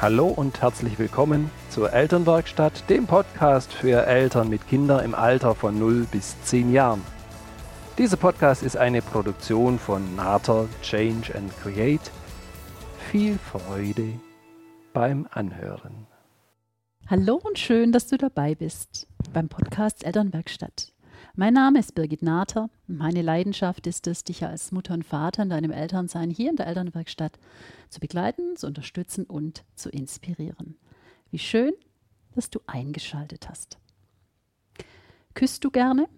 Hallo und herzlich willkommen zur Elternwerkstatt, dem Podcast für Eltern mit Kindern im Alter von 0 bis 10 Jahren. Dieser Podcast ist eine Produktion von Nater Change and Create. Viel Freude beim Anhören. Hallo und schön, dass du dabei bist beim Podcast Elternwerkstatt. Mein Name ist Birgit Nater. Meine Leidenschaft ist es, dich als Mutter und Vater in deinem Elternsein hier in der Elternwerkstatt zu begleiten, zu unterstützen und zu inspirieren. Wie schön, dass du eingeschaltet hast. Küsst du gerne?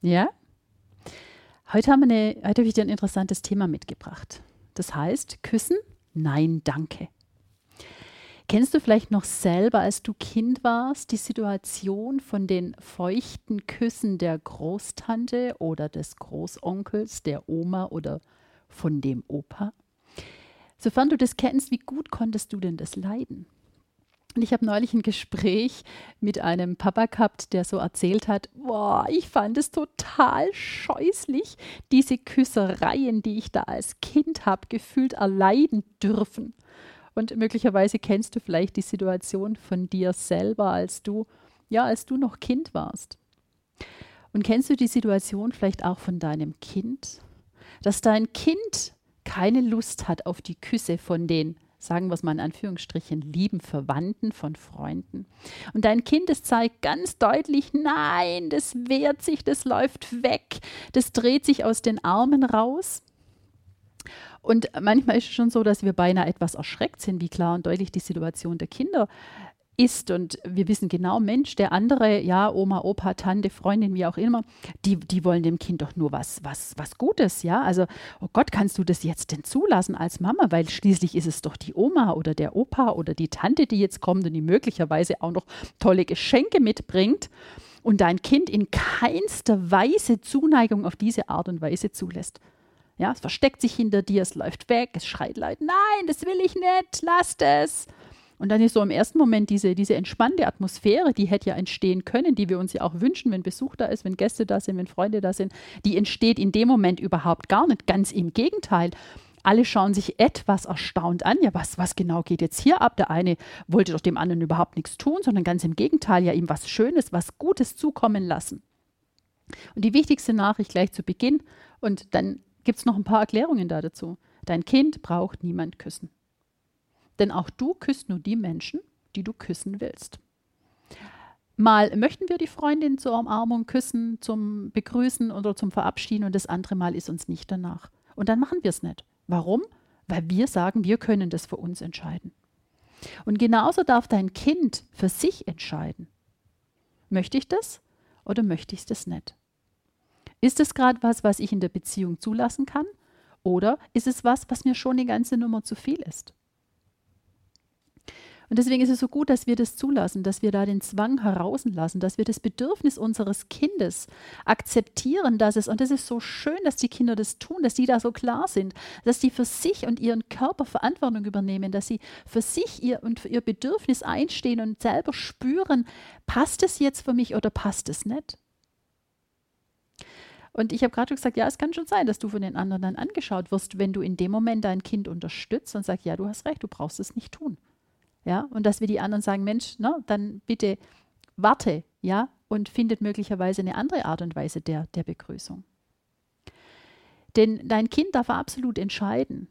Ja? Heute, haben wir eine, heute habe ich dir ein interessantes Thema mitgebracht. Das heißt, küssen? Nein, danke. Kennst du vielleicht noch selber, als du Kind warst, die Situation von den feuchten Küssen der Großtante oder des Großonkels, der Oma oder von dem Opa? Sofern du das kennst, wie gut konntest du denn das leiden? Und ich habe neulich ein Gespräch mit einem Papa gehabt, der so erzählt hat, boah, ich fand es total scheußlich, diese Küssereien, die ich da als Kind habe, gefühlt erleiden dürfen. Und möglicherweise kennst du vielleicht die Situation von dir selber, als du, ja, als du noch Kind warst. Und kennst du die Situation vielleicht auch von deinem Kind, dass dein Kind keine Lust hat auf die Küsse von den, sagen wir es mal in Anführungsstrichen, lieben Verwandten von Freunden. Und dein Kind, es zeigt ganz deutlich, nein, das wehrt sich, das läuft weg, das dreht sich aus den Armen raus. Und manchmal ist es schon so, dass wir beinahe etwas erschreckt sind, wie klar und deutlich die Situation der Kinder ist. Und wir wissen genau, Mensch, der andere, ja, Oma, Opa, Tante, Freundin, wie auch immer, die, die wollen dem Kind doch nur was, was, was Gutes, ja. Also, oh Gott, kannst du das jetzt denn zulassen als Mama? Weil schließlich ist es doch die Oma oder der Opa oder die Tante, die jetzt kommt und die möglicherweise auch noch tolle Geschenke mitbringt und dein Kind in keinster Weise Zuneigung auf diese Art und Weise zulässt. Ja, es versteckt sich hinter dir, es läuft weg, es schreit laut, nein, das will ich nicht, lasst es. Und dann ist so im ersten Moment diese, diese entspannte Atmosphäre, die hätte ja entstehen können, die wir uns ja auch wünschen, wenn Besuch da ist, wenn Gäste da sind, wenn Freunde da sind, die entsteht in dem Moment überhaupt gar nicht. Ganz im Gegenteil. Alle schauen sich etwas erstaunt an. Ja, was, was genau geht jetzt hier ab? Der eine wollte doch dem anderen überhaupt nichts tun, sondern ganz im Gegenteil, ja ihm was Schönes, was Gutes zukommen lassen. Und die wichtigste Nachricht gleich zu Beginn, und dann gibt es noch ein paar Erklärungen da dazu. Dein Kind braucht niemand küssen. Denn auch du küsst nur die Menschen, die du küssen willst. Mal möchten wir die Freundin zur Umarmung küssen, zum Begrüßen oder zum Verabschieden und das andere Mal ist uns nicht danach. Und dann machen wir es nicht. Warum? Weil wir sagen, wir können das für uns entscheiden. Und genauso darf dein Kind für sich entscheiden. Möchte ich das oder möchte ich das nicht? Ist es gerade was, was ich in der Beziehung zulassen kann? Oder ist es was, was mir schon die ganze Nummer zu viel ist? Und deswegen ist es so gut, dass wir das zulassen, dass wir da den Zwang herauslassen, dass wir das Bedürfnis unseres Kindes akzeptieren, dass es, und das ist so schön, dass die Kinder das tun, dass die da so klar sind, dass die für sich und ihren Körper Verantwortung übernehmen, dass sie für sich ihr und für ihr Bedürfnis einstehen und selber spüren, passt es jetzt für mich oder passt es nicht? Und ich habe gerade gesagt, ja, es kann schon sein, dass du von den anderen dann angeschaut wirst, wenn du in dem Moment dein Kind unterstützt und sagst, ja, du hast recht, du brauchst es nicht tun. Ja, und dass wir die anderen sagen, Mensch, na, dann bitte warte, ja, und findet möglicherweise eine andere Art und Weise der, der Begrüßung. Denn dein Kind darf absolut entscheiden,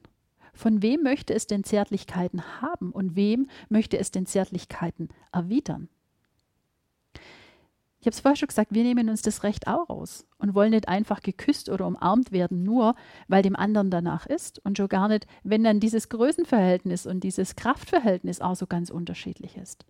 von wem möchte es denn Zärtlichkeiten haben und wem möchte es denn Zärtlichkeiten erwidern. Ich habe es vorher schon gesagt, wir nehmen uns das Recht auch aus und wollen nicht einfach geküsst oder umarmt werden, nur weil dem anderen danach ist und schon gar nicht, wenn dann dieses Größenverhältnis und dieses Kraftverhältnis auch so ganz unterschiedlich ist.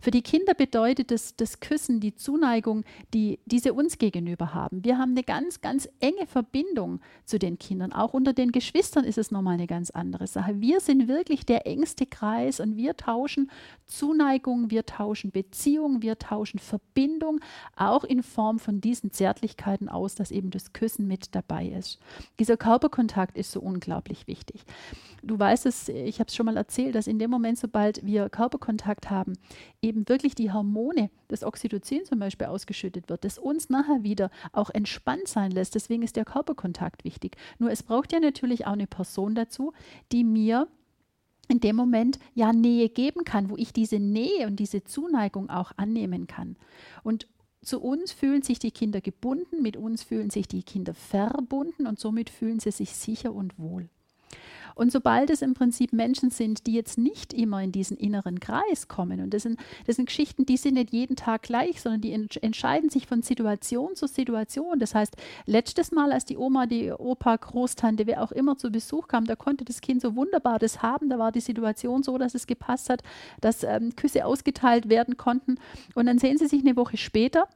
Für die Kinder bedeutet es das Küssen, die Zuneigung, die diese uns gegenüber haben. Wir haben eine ganz, ganz enge Verbindung zu den Kindern. Auch unter den Geschwistern ist es nochmal eine ganz andere Sache. Wir sind wirklich der engste Kreis und wir tauschen Zuneigung, wir tauschen Beziehung, wir tauschen Verbindung, auch in Form von diesen Zärtlichkeiten aus, dass eben das Küssen mit dabei ist. Dieser Körperkontakt ist so unglaublich wichtig. Du weißt es, ich habe es schon mal erzählt, dass in dem Moment, sobald wir Körperkontakt haben, eben wirklich die Hormone, das Oxytocin zum Beispiel ausgeschüttet wird, das uns nachher wieder auch entspannt sein lässt. Deswegen ist der Körperkontakt wichtig. Nur es braucht ja natürlich auch eine Person dazu, die mir in dem Moment ja Nähe geben kann, wo ich diese Nähe und diese Zuneigung auch annehmen kann. Und zu uns fühlen sich die Kinder gebunden, mit uns fühlen sich die Kinder verbunden und somit fühlen sie sich sicher und wohl. Und sobald es im Prinzip Menschen sind, die jetzt nicht immer in diesen inneren Kreis kommen, und das sind, das sind Geschichten, die sind nicht jeden Tag gleich, sondern die entscheiden sich von Situation zu Situation. Das heißt, letztes Mal, als die Oma, die Opa, Großtante, wer auch immer zu Besuch kam, da konnte das Kind so wunderbar das haben. Da war die Situation so, dass es gepasst hat, dass ähm, Küsse ausgeteilt werden konnten. Und dann sehen sie sich eine Woche später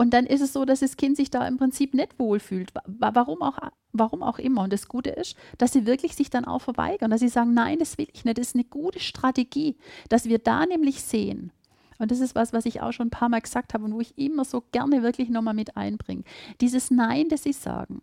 und dann ist es so, dass das Kind sich da im Prinzip nicht wohlfühlt. Warum auch, warum auch immer. Und das Gute ist, dass sie wirklich sich dann auch verweigern, dass sie sagen, nein, das will ich nicht. Das ist eine gute Strategie, dass wir da nämlich sehen. Und das ist was, was ich auch schon ein paar Mal gesagt habe und wo ich immer so gerne wirklich nochmal mit einbringe. Dieses Nein, das sie sagen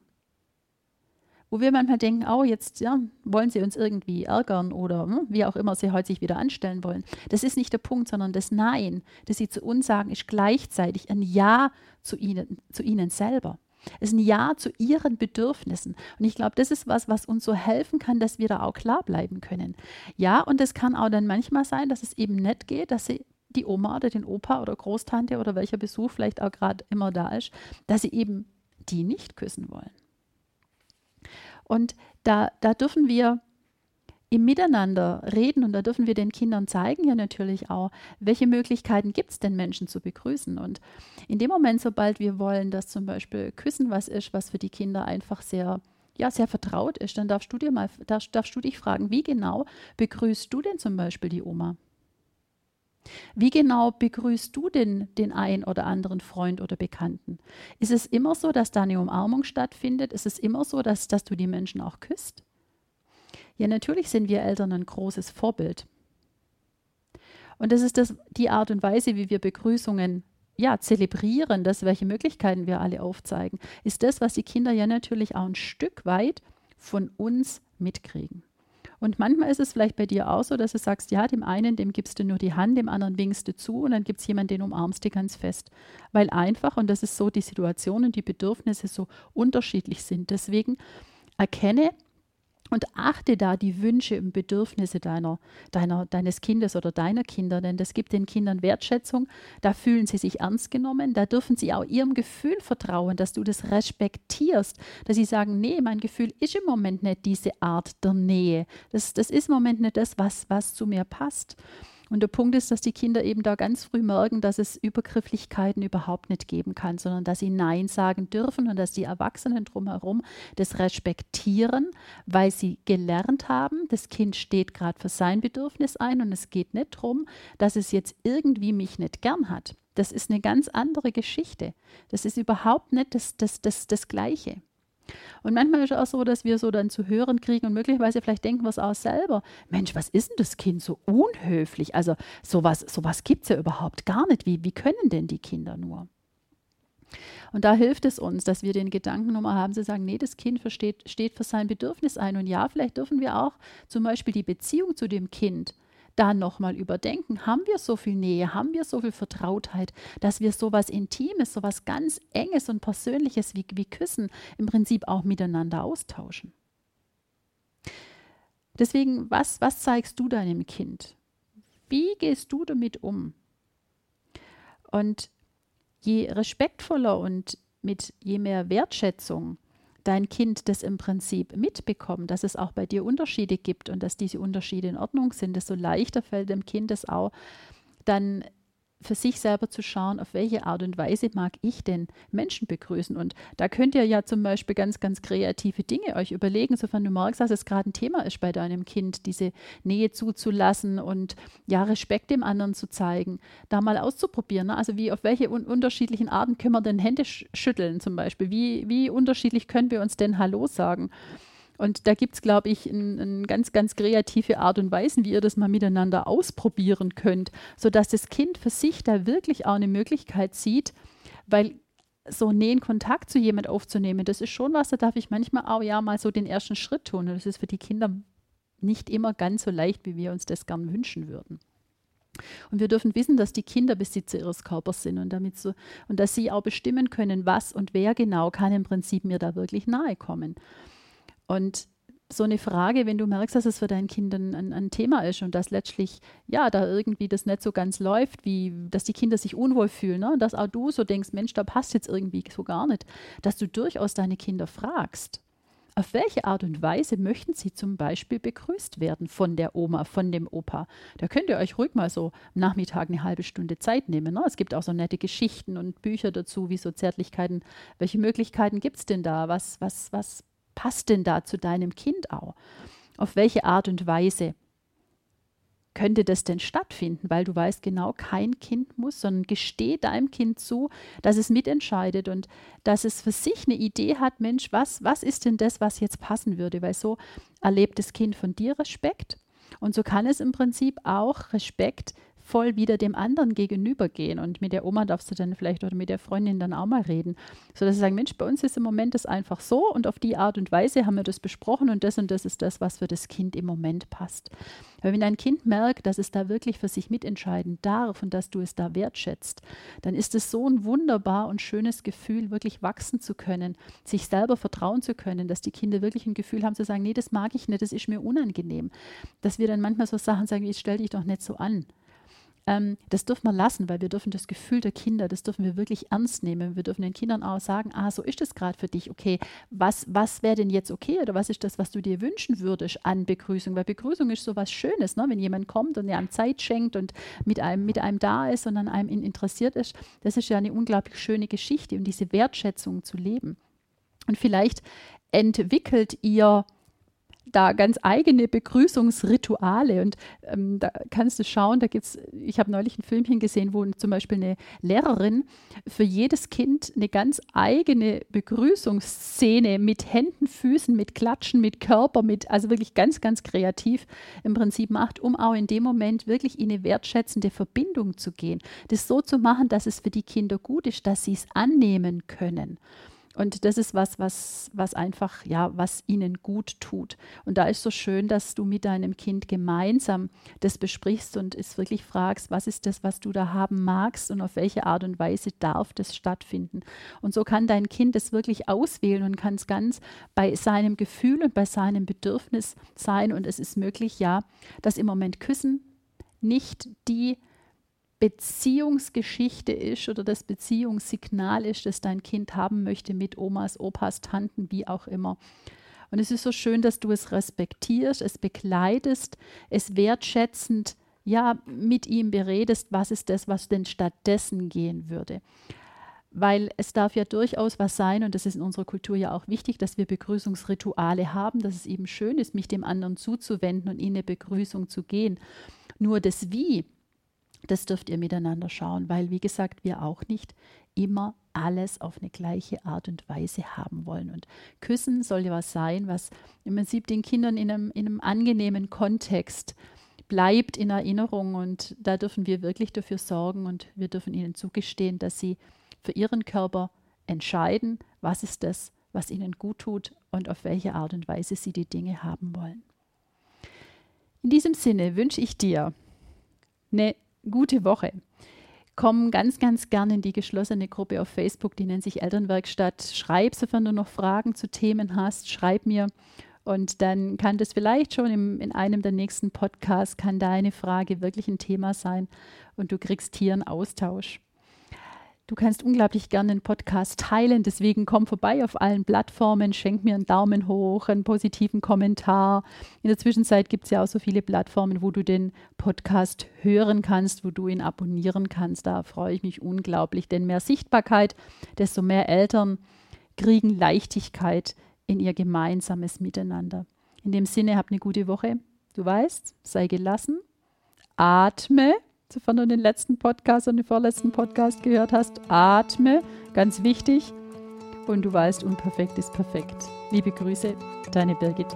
wo wir manchmal denken, oh, jetzt ja, wollen sie uns irgendwie ärgern oder hm, wie auch immer sie heute sich wieder anstellen wollen. Das ist nicht der Punkt, sondern das Nein, das sie zu uns sagen, ist gleichzeitig ein Ja zu ihnen, zu ihnen selber. Es ist ein Ja zu ihren Bedürfnissen. Und ich glaube, das ist was, was uns so helfen kann, dass wir da auch klar bleiben können. Ja, und es kann auch dann manchmal sein, dass es eben nicht geht, dass sie die Oma oder den Opa oder Großtante oder welcher Besuch vielleicht auch gerade immer da ist, dass sie eben die nicht küssen wollen. Und da, da dürfen wir im Miteinander reden und da dürfen wir den Kindern zeigen ja natürlich auch, welche Möglichkeiten gibt es denn Menschen zu begrüßen. Und in dem Moment, sobald wir wollen, dass zum Beispiel Küssen was ist, was für die Kinder einfach sehr ja, sehr vertraut ist, dann darfst du dir mal, darfst, darfst du dich fragen, wie genau begrüßt du denn zum Beispiel die Oma? Wie genau begrüßt du denn den einen oder anderen Freund oder Bekannten? Ist es immer so, dass da eine Umarmung stattfindet? Ist es immer so, dass, dass du die Menschen auch küsst? Ja, natürlich sind wir Eltern ein großes Vorbild. Und das ist das, die Art und Weise, wie wir Begrüßungen ja, zelebrieren, das, welche Möglichkeiten wir alle aufzeigen, ist das, was die Kinder ja natürlich auch ein Stück weit von uns mitkriegen. Und manchmal ist es vielleicht bei dir auch so, dass du sagst, ja, dem einen, dem gibst du nur die Hand, dem anderen winkst du zu und dann gibt es jemanden, den umarmst du ganz fest. Weil einfach, und das ist so, die Situationen, die Bedürfnisse so unterschiedlich sind. Deswegen erkenne, und achte da die Wünsche und Bedürfnisse deiner, deiner, deines Kindes oder deiner Kinder, denn das gibt den Kindern Wertschätzung. Da fühlen sie sich ernst genommen. Da dürfen sie auch ihrem Gefühl vertrauen, dass du das respektierst, dass sie sagen, nee, mein Gefühl ist im Moment nicht diese Art der Nähe. Das, das ist im Moment nicht das, was, was zu mir passt. Und der Punkt ist, dass die Kinder eben da ganz früh merken, dass es Übergrifflichkeiten überhaupt nicht geben kann, sondern dass sie Nein sagen dürfen und dass die Erwachsenen drumherum das respektieren, weil sie gelernt haben, das Kind steht gerade für sein Bedürfnis ein und es geht nicht darum, dass es jetzt irgendwie mich nicht gern hat. Das ist eine ganz andere Geschichte. Das ist überhaupt nicht das, das, das, das Gleiche. Und manchmal ist es auch so, dass wir so dann zu hören kriegen und möglicherweise vielleicht denken wir es auch selber. Mensch, was ist denn das Kind so unhöflich? Also sowas, sowas gibt es ja überhaupt gar nicht. Wie, wie können denn die Kinder nur? Und da hilft es uns, dass wir den Gedanken nochmal haben, zu sagen, nee, das Kind versteht, steht für sein Bedürfnis ein. Und ja, vielleicht dürfen wir auch zum Beispiel die Beziehung zu dem Kind da nochmal überdenken. Haben wir so viel Nähe, haben wir so viel Vertrautheit, dass wir so was Intimes, so was ganz Enges und Persönliches wie, wie Küssen im Prinzip auch miteinander austauschen? Deswegen, was, was zeigst du deinem Kind? Wie gehst du damit um? Und je respektvoller und mit je mehr Wertschätzung dein Kind das im Prinzip mitbekommt, dass es auch bei dir Unterschiede gibt und dass diese Unterschiede in Ordnung sind, desto leichter fällt dem Kind es auch, dann für sich selber zu schauen, auf welche Art und Weise mag ich denn Menschen begrüßen. Und da könnt ihr ja zum Beispiel ganz, ganz kreative Dinge euch überlegen, sofern du merkst, dass es gerade ein Thema ist bei deinem Kind, diese Nähe zuzulassen und ja, Respekt dem anderen zu zeigen, da mal auszuprobieren. Ne? Also wie, auf welche un unterschiedlichen Arten können wir denn Hände sch schütteln zum Beispiel? Wie, wie unterschiedlich können wir uns denn Hallo sagen? Und da gibt es, glaube ich, eine ein ganz, ganz kreative Art und Weise, wie ihr das mal miteinander ausprobieren könnt, sodass das Kind für sich da wirklich auch eine Möglichkeit sieht, weil so nähen Kontakt zu jemand aufzunehmen, das ist schon was, da darf ich manchmal auch ja mal so den ersten Schritt tun. Und das ist für die Kinder nicht immer ganz so leicht, wie wir uns das gern wünschen würden. Und wir dürfen wissen, dass die Kinder Besitzer ihres Körpers sind und damit so, und dass sie auch bestimmen können, was und wer genau kann im Prinzip mir da wirklich nahe kommen. Und so eine Frage, wenn du merkst, dass es für dein Kind ein, ein, Thema ist und dass letztlich, ja, da irgendwie das nicht so ganz läuft, wie, dass die Kinder sich unwohl fühlen, ne? dass auch du so denkst, Mensch, da passt jetzt irgendwie so gar nicht, dass du durchaus deine Kinder fragst, auf welche Art und Weise möchten Sie zum Beispiel begrüßt werden von der Oma, von dem Opa? Da könnt ihr euch ruhig mal so am Nachmittag eine halbe Stunde Zeit nehmen. Ne? Es gibt auch so nette Geschichten und Bücher dazu, wie so Zärtlichkeiten. Welche Möglichkeiten gibt es denn da? Was, was, was passt denn da zu deinem Kind auch? Auf welche Art und Weise könnte das denn stattfinden? Weil du weißt genau, kein Kind muss, sondern gesteh deinem Kind zu, dass es mitentscheidet und dass es für sich eine Idee hat, Mensch, was, was ist denn das, was jetzt passen würde? Weil so erlebt das Kind von dir Respekt und so kann es im Prinzip auch Respekt voll wieder dem anderen gegenübergehen. Und mit der Oma darfst du dann vielleicht oder mit der Freundin dann auch mal reden, sodass sie sagen, Mensch, bei uns ist im Moment das einfach so und auf die Art und Weise haben wir das besprochen und das und das ist das, was für das Kind im Moment passt. Weil wenn ein Kind merkt, dass es da wirklich für sich mitentscheiden darf und dass du es da wertschätzt, dann ist es so ein wunderbar und schönes Gefühl, wirklich wachsen zu können, sich selber vertrauen zu können, dass die Kinder wirklich ein Gefühl haben zu sagen, nee, das mag ich nicht, das ist mir unangenehm. Dass wir dann manchmal so Sachen sagen, wie, stell dich doch nicht so an. Ähm, das dürfen wir lassen, weil wir dürfen das Gefühl der Kinder, das dürfen wir wirklich ernst nehmen. Wir dürfen den Kindern auch sagen, ah, so ist es gerade für dich, okay, was, was wäre denn jetzt okay oder was ist das, was du dir wünschen würdest an Begrüßung? Weil Begrüßung ist so was Schönes, ne? wenn jemand kommt und einem Zeit schenkt und mit einem, mit einem da ist und an einem interessiert ist, das ist ja eine unglaublich schöne Geschichte und diese Wertschätzung zu leben. Und vielleicht entwickelt ihr da ganz eigene Begrüßungsrituale und ähm, da kannst du schauen, da gibt es, ich habe neulich ein Filmchen gesehen, wo zum Beispiel eine Lehrerin für jedes Kind eine ganz eigene Begrüßungsszene mit Händen, Füßen, mit Klatschen, mit Körper, mit, also wirklich ganz, ganz kreativ im Prinzip macht, um auch in dem Moment wirklich in eine wertschätzende Verbindung zu gehen. Das so zu machen, dass es für die Kinder gut ist, dass sie es annehmen können. Und das ist was, was, was einfach, ja, was ihnen gut tut. Und da ist so schön, dass du mit deinem Kind gemeinsam das besprichst und es wirklich fragst, was ist das, was du da haben magst und auf welche Art und Weise darf das stattfinden. Und so kann dein Kind es wirklich auswählen und kann es ganz bei seinem Gefühl und bei seinem Bedürfnis sein. Und es ist möglich, ja, dass im Moment Küssen nicht die Beziehungsgeschichte ist oder das Beziehungssignal ist, das dein Kind haben möchte mit Omas, Opas, Tanten, wie auch immer. Und es ist so schön, dass du es respektierst, es begleitest, es wertschätzend ja mit ihm beredest, was ist das, was denn stattdessen gehen würde. Weil es darf ja durchaus was sein, und das ist in unserer Kultur ja auch wichtig, dass wir Begrüßungsrituale haben, dass es eben schön ist, mich dem anderen zuzuwenden und in eine Begrüßung zu gehen. Nur das Wie, das dürft ihr miteinander schauen, weil, wie gesagt, wir auch nicht immer alles auf eine gleiche Art und Weise haben wollen. Und Küssen soll ja was sein, was im Prinzip den Kindern in einem, in einem angenehmen Kontext bleibt in Erinnerung. Und da dürfen wir wirklich dafür sorgen und wir dürfen ihnen zugestehen, dass sie für ihren Körper entscheiden, was ist das, was ihnen gut tut und auf welche Art und Weise sie die Dinge haben wollen. In diesem Sinne wünsche ich dir eine gute Woche. Komm ganz, ganz gerne in die geschlossene Gruppe auf Facebook, die nennt sich Elternwerkstatt. Schreib, sofern du noch Fragen zu Themen hast, schreib mir. Und dann kann das vielleicht schon im, in einem der nächsten Podcasts, kann deine Frage wirklich ein Thema sein und du kriegst hier einen Austausch. Du kannst unglaublich gerne den Podcast teilen, deswegen komm vorbei auf allen Plattformen, schenk mir einen Daumen hoch, einen positiven Kommentar. In der Zwischenzeit gibt es ja auch so viele Plattformen, wo du den Podcast hören kannst, wo du ihn abonnieren kannst. Da freue ich mich unglaublich, denn mehr Sichtbarkeit, desto mehr Eltern kriegen Leichtigkeit in ihr gemeinsames Miteinander. In dem Sinne, hab eine gute Woche. Du weißt, sei gelassen, atme sofern du den letzten Podcast und den vorletzten Podcast gehört hast, atme, ganz wichtig. Und du weißt, unperfekt ist perfekt. Liebe Grüße, deine Birgit.